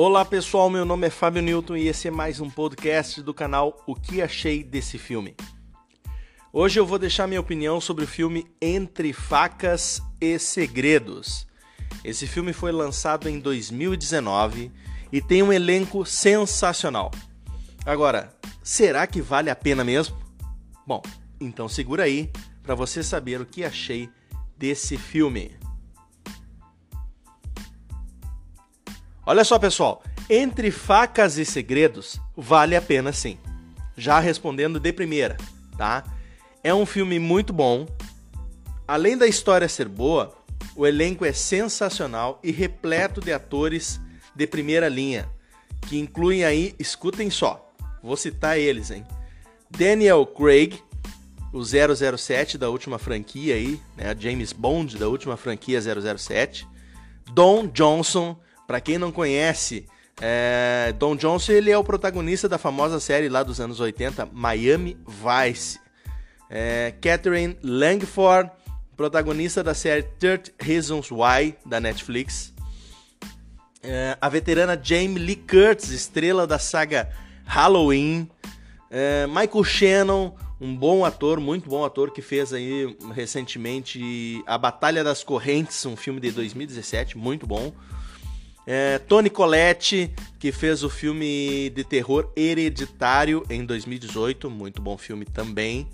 Olá pessoal, meu nome é Fábio Newton e esse é mais um podcast do canal O que achei desse filme. Hoje eu vou deixar minha opinião sobre o filme Entre Facas e Segredos. Esse filme foi lançado em 2019 e tem um elenco sensacional. Agora, será que vale a pena mesmo? Bom, então segura aí para você saber o que achei desse filme. Olha só, pessoal, entre facas e segredos, vale a pena sim. Já respondendo de primeira, tá? É um filme muito bom. Além da história ser boa, o elenco é sensacional e repleto de atores de primeira linha, que incluem aí, escutem só, vou citar eles, hein? Daniel Craig, o 007 da última franquia aí, né? James Bond da última franquia 007. Don Johnson, para quem não conhece, é, Don Johnson ele é o protagonista da famosa série lá dos anos 80, Miami Vice. É, Catherine Langford, protagonista da série 30 Reasons Why da Netflix. É, a veterana Jamie Lee Curtis, estrela da saga Halloween. É, Michael Shannon, um bom ator, muito bom ator, que fez aí recentemente A Batalha das Correntes, um filme de 2017, muito bom. É, Tony Collette, que fez o filme de terror Hereditário em 2018, muito bom filme também.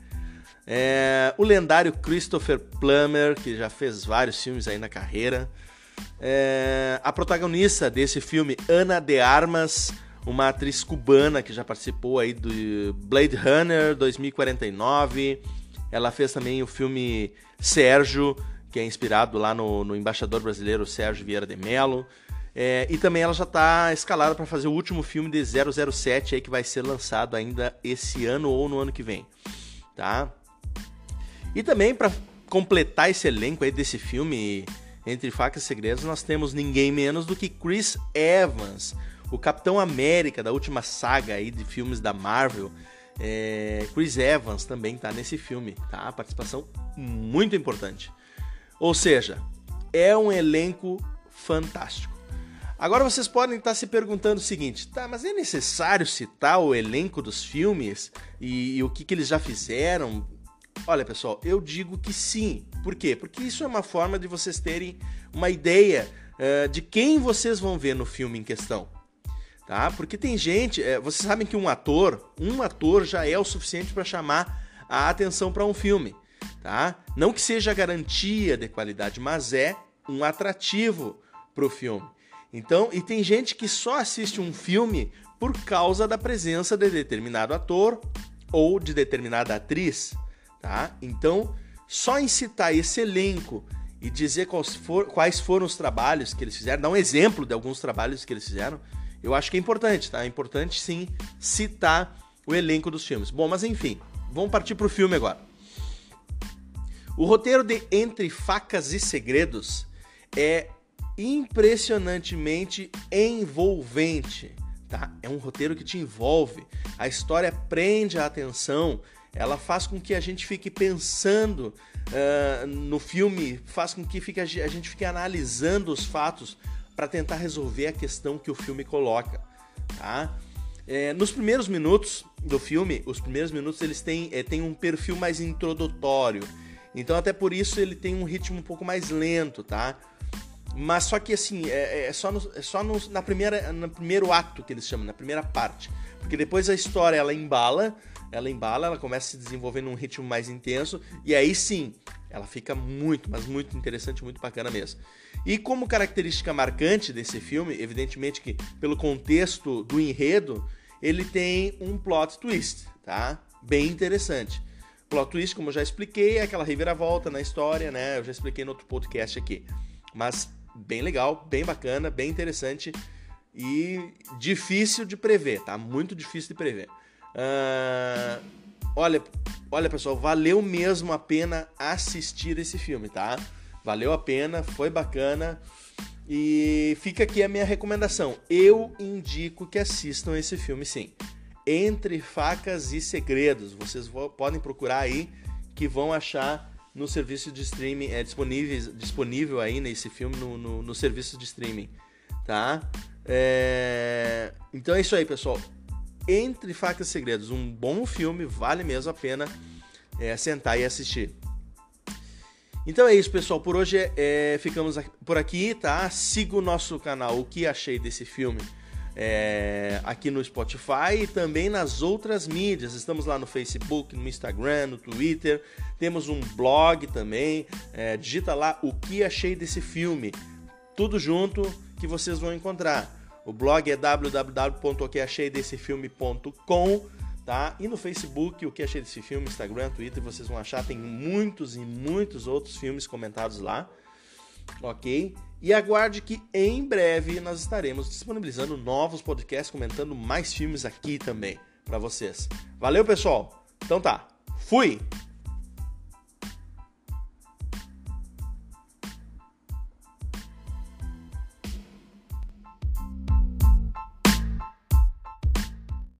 É, o lendário Christopher Plummer, que já fez vários filmes aí na carreira. É, a protagonista desse filme, Ana de Armas, uma atriz cubana que já participou aí do Blade Runner 2049. Ela fez também o filme Sérgio, que é inspirado lá no, no embaixador brasileiro Sérgio Vieira de Mello. É, e também ela já está escalada para fazer o último filme de 007 aí que vai ser lançado ainda esse ano ou no ano que vem, tá? E também para completar esse elenco aí desse filme entre facas e segredos, nós temos ninguém menos do que Chris Evans, o Capitão América da última saga aí de filmes da Marvel. É, Chris Evans também está nesse filme, tá? Participação muito importante. Ou seja, é um elenco fantástico. Agora vocês podem estar se perguntando o seguinte: tá, mas é necessário citar o elenco dos filmes e, e o que, que eles já fizeram? Olha, pessoal, eu digo que sim. Por quê? Porque isso é uma forma de vocês terem uma ideia uh, de quem vocês vão ver no filme em questão. Tá? Porque tem gente, é, vocês sabem que um ator, um ator já é o suficiente para chamar a atenção para um filme, tá? Não que seja garantia de qualidade, mas é um atrativo para o filme. Então, e tem gente que só assiste um filme por causa da presença de determinado ator ou de determinada atriz, tá? Então, só em citar esse elenco e dizer quais, for, quais foram os trabalhos que eles fizeram, dar um exemplo de alguns trabalhos que eles fizeram, eu acho que é importante, tá? É importante sim citar o elenco dos filmes. Bom, mas enfim, vamos partir para o filme agora. O roteiro de Entre Facas e Segredos é impressionantemente envolvente, tá? É um roteiro que te envolve, a história prende a atenção, ela faz com que a gente fique pensando uh, no filme, faz com que fique, a gente fique analisando os fatos para tentar resolver a questão que o filme coloca, tá? É, nos primeiros minutos do filme, os primeiros minutos eles têm, é, têm um perfil mais introdutório, então até por isso ele tem um ritmo um pouco mais lento, tá? Mas só que assim, é, é só, no, é só no, na primeira, no primeiro ato que eles chamam, na primeira parte. Porque depois a história ela embala, ela embala, ela começa a se desenvolver num ritmo mais intenso, e aí sim, ela fica muito, mas muito interessante, muito bacana mesmo. E como característica marcante desse filme, evidentemente que pelo contexto do enredo, ele tem um plot twist, tá? Bem interessante. Plot twist, como eu já expliquei, é aquela reviravolta na história, né? Eu já expliquei no outro podcast aqui. Mas bem legal, bem bacana, bem interessante e difícil de prever, tá? Muito difícil de prever. Uh, olha, olha pessoal, valeu mesmo a pena assistir esse filme, tá? Valeu a pena, foi bacana. E fica aqui a minha recomendação. Eu indico que assistam esse filme sim. Entre Facas e Segredos. Vocês podem procurar aí que vão achar no serviço de streaming, é disponível, disponível aí nesse filme no, no, no serviço de streaming, tá? É... Então é isso aí, pessoal. Entre Facas e Segredos, um bom filme, vale mesmo a pena é, sentar e assistir. Então é isso, pessoal. Por hoje é, ficamos por aqui, tá? Siga o nosso canal, o que achei desse filme, é, aqui no Spotify e também nas outras mídias. Estamos lá no Facebook, no Instagram, no Twitter. Temos um blog também. É, digita lá o que achei desse filme. Tudo junto que vocês vão encontrar. O blog é www.oqueacheidessefilme.com, tá? E no Facebook, o que achei desse filme, Instagram, Twitter, vocês vão achar, tem muitos e muitos outros filmes comentados lá, ok? E aguarde que em breve nós estaremos disponibilizando novos podcasts comentando mais filmes aqui também para vocês. Valeu, pessoal? Então tá, fui!